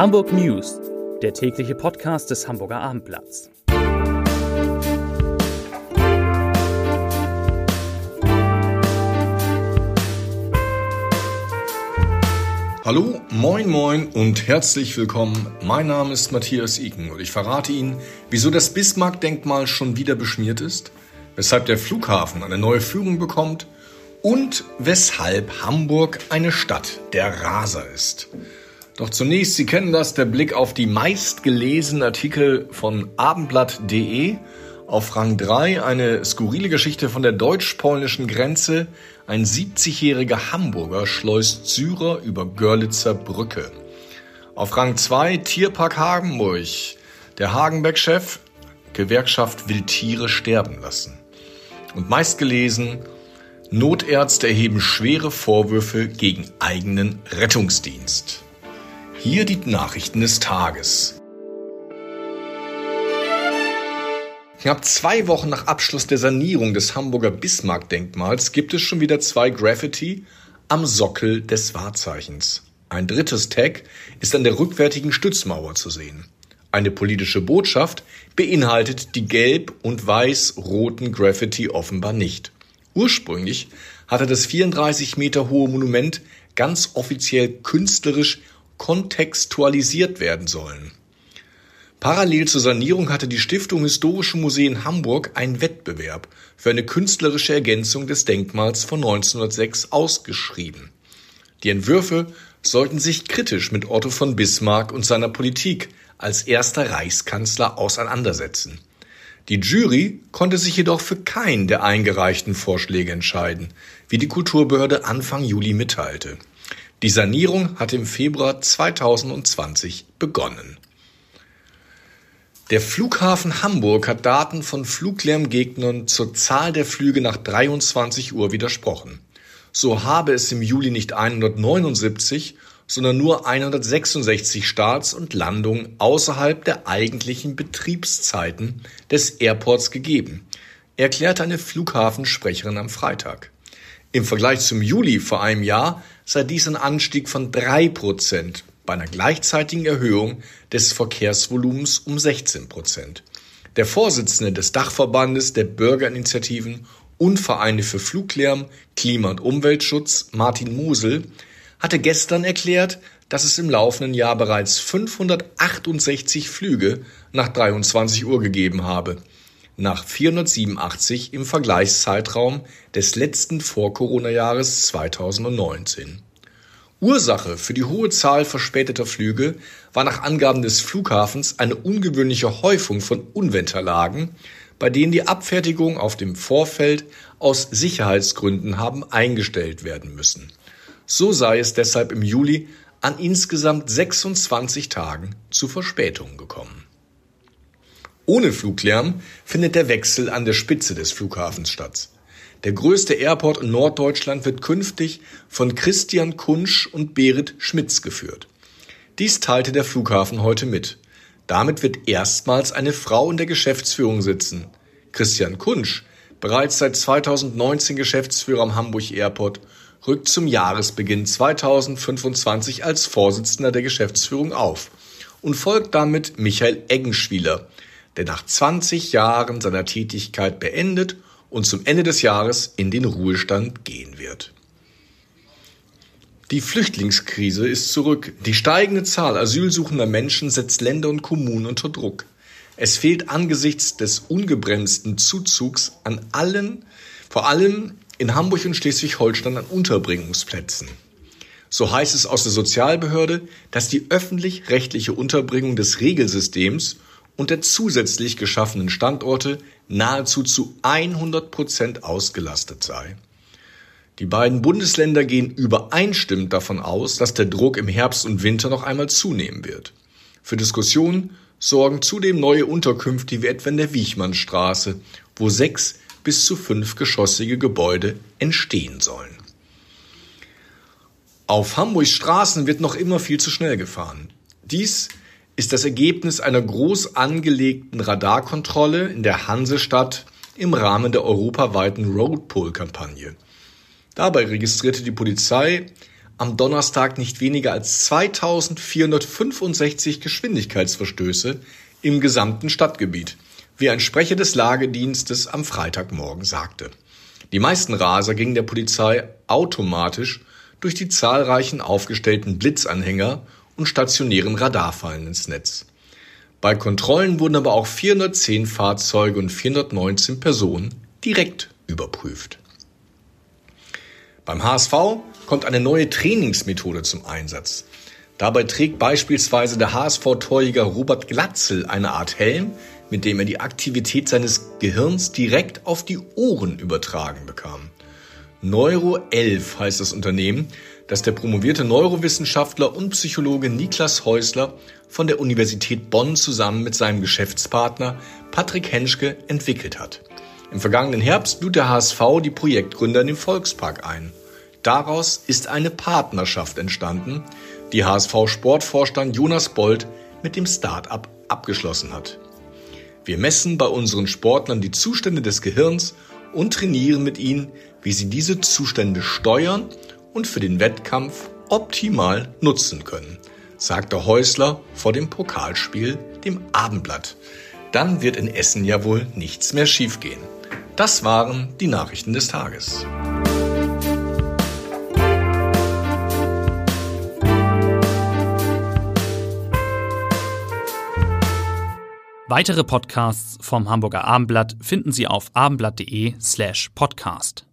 Hamburg News, der tägliche Podcast des Hamburger Abendblatts. Hallo, moin moin und herzlich willkommen. Mein Name ist Matthias Iken und ich verrate Ihnen, wieso das Bismarck-Denkmal schon wieder beschmiert ist, weshalb der Flughafen eine neue Führung bekommt und weshalb Hamburg eine Stadt der Raser ist. Doch zunächst, Sie kennen das, der Blick auf die meistgelesenen Artikel von abendblatt.de. Auf Rang 3 eine skurrile Geschichte von der deutsch-polnischen Grenze. Ein 70-jähriger Hamburger schleust Syrer über Görlitzer Brücke. Auf Rang 2 Tierpark Hagenburg. Der Hagenbeck-Chef, Gewerkschaft will Tiere sterben lassen. Und meistgelesen Notärzte erheben schwere Vorwürfe gegen eigenen Rettungsdienst. Hier die Nachrichten des Tages. Knapp zwei Wochen nach Abschluss der Sanierung des Hamburger Bismarck-Denkmals gibt es schon wieder zwei Graffiti am Sockel des Wahrzeichens. Ein drittes Tag ist an der rückwärtigen Stützmauer zu sehen. Eine politische Botschaft beinhaltet die gelb- und weiß-roten Graffiti offenbar nicht. Ursprünglich hatte das 34 Meter hohe Monument ganz offiziell künstlerisch kontextualisiert werden sollen. Parallel zur Sanierung hatte die Stiftung Historische Museen Hamburg einen Wettbewerb für eine künstlerische Ergänzung des Denkmals von 1906 ausgeschrieben. Die Entwürfe sollten sich kritisch mit Otto von Bismarck und seiner Politik als erster Reichskanzler auseinandersetzen. Die Jury konnte sich jedoch für keinen der eingereichten Vorschläge entscheiden, wie die Kulturbehörde Anfang Juli mitteilte. Die Sanierung hatte im Februar 2020 begonnen. Der Flughafen Hamburg hat Daten von Fluglärmgegnern zur Zahl der Flüge nach 23 Uhr widersprochen. So habe es im Juli nicht 179, sondern nur 166 Starts und Landungen außerhalb der eigentlichen Betriebszeiten des Airports gegeben, erklärte eine Flughafensprecherin am Freitag. Im Vergleich zum Juli vor einem Jahr sei dies ein Anstieg von drei Prozent bei einer gleichzeitigen Erhöhung des Verkehrsvolumens um 16 Prozent. Der Vorsitzende des Dachverbandes der Bürgerinitiativen und Vereine für Fluglärm, Klima- und Umweltschutz, Martin Mosel, hatte gestern erklärt, dass es im laufenden Jahr bereits 568 Flüge nach 23 Uhr gegeben habe, nach 487 im Vergleichszeitraum des letzten Vor-Corona-Jahres 2019. Ursache für die hohe Zahl verspäteter Flüge war nach Angaben des Flughafens eine ungewöhnliche Häufung von Unwetterlagen, bei denen die Abfertigung auf dem Vorfeld aus Sicherheitsgründen haben eingestellt werden müssen. So sei es deshalb im Juli an insgesamt 26 Tagen zu Verspätungen gekommen. Ohne Fluglärm findet der Wechsel an der Spitze des Flughafens statt. Der größte Airport in Norddeutschland wird künftig von Christian Kunsch und Berit Schmitz geführt. Dies teilte der Flughafen heute mit. Damit wird erstmals eine Frau in der Geschäftsführung sitzen. Christian Kunsch, bereits seit 2019 Geschäftsführer am Hamburg Airport, rückt zum Jahresbeginn 2025 als Vorsitzender der Geschäftsführung auf und folgt damit Michael Eggenschwieler, der nach 20 Jahren seiner Tätigkeit beendet und zum Ende des Jahres in den Ruhestand gehen wird. Die Flüchtlingskrise ist zurück. Die steigende Zahl asylsuchender Menschen setzt Länder und Kommunen unter Druck. Es fehlt angesichts des ungebremsten Zuzugs an allen, vor allem in Hamburg und Schleswig-Holstein an Unterbringungsplätzen. So heißt es aus der Sozialbehörde, dass die öffentlich-rechtliche Unterbringung des Regelsystems und der zusätzlich geschaffenen Standorte nahezu zu 100 Prozent ausgelastet sei. Die beiden Bundesländer gehen übereinstimmend davon aus, dass der Druck im Herbst und Winter noch einmal zunehmen wird. Für Diskussionen sorgen zudem neue Unterkünfte wie etwa in der Wiechmannstraße, wo sechs bis zu fünf geschossige Gebäude entstehen sollen. Auf Hamburgs Straßen wird noch immer viel zu schnell gefahren. Dies ist das Ergebnis einer groß angelegten Radarkontrolle in der Hansestadt im Rahmen der europaweiten Roadpoll-Kampagne. Dabei registrierte die Polizei am Donnerstag nicht weniger als 2465 Geschwindigkeitsverstöße im gesamten Stadtgebiet, wie ein Sprecher des Lagedienstes am Freitagmorgen sagte. Die meisten Raser gingen der Polizei automatisch durch die zahlreichen aufgestellten Blitzanhänger und stationären Radarfallen ins Netz. Bei Kontrollen wurden aber auch 410 Fahrzeuge und 419 Personen direkt überprüft. Beim HSV kommt eine neue Trainingsmethode zum Einsatz. Dabei trägt beispielsweise der HSV-Torjäger Robert Glatzel eine Art Helm, mit dem er die Aktivität seines Gehirns direkt auf die Ohren übertragen bekam. Neuro 11 heißt das Unternehmen, das der promovierte Neurowissenschaftler und Psychologe Niklas Häusler von der Universität Bonn zusammen mit seinem Geschäftspartner Patrick Henschke entwickelt hat. Im vergangenen Herbst lud der HSV die Projektgründer in den Volkspark ein. Daraus ist eine Partnerschaft entstanden, die HSV-Sportvorstand Jonas Bold mit dem Start-up abgeschlossen hat. Wir messen bei unseren Sportlern die Zustände des Gehirns und trainieren mit ihnen, wie sie diese Zustände steuern und für den Wettkampf optimal nutzen können, sagte Häusler vor dem Pokalspiel dem Abendblatt. Dann wird in Essen ja wohl nichts mehr schiefgehen. Das waren die Nachrichten des Tages. Weitere Podcasts vom Hamburger Abendblatt finden Sie auf abendblatt.de slash podcast.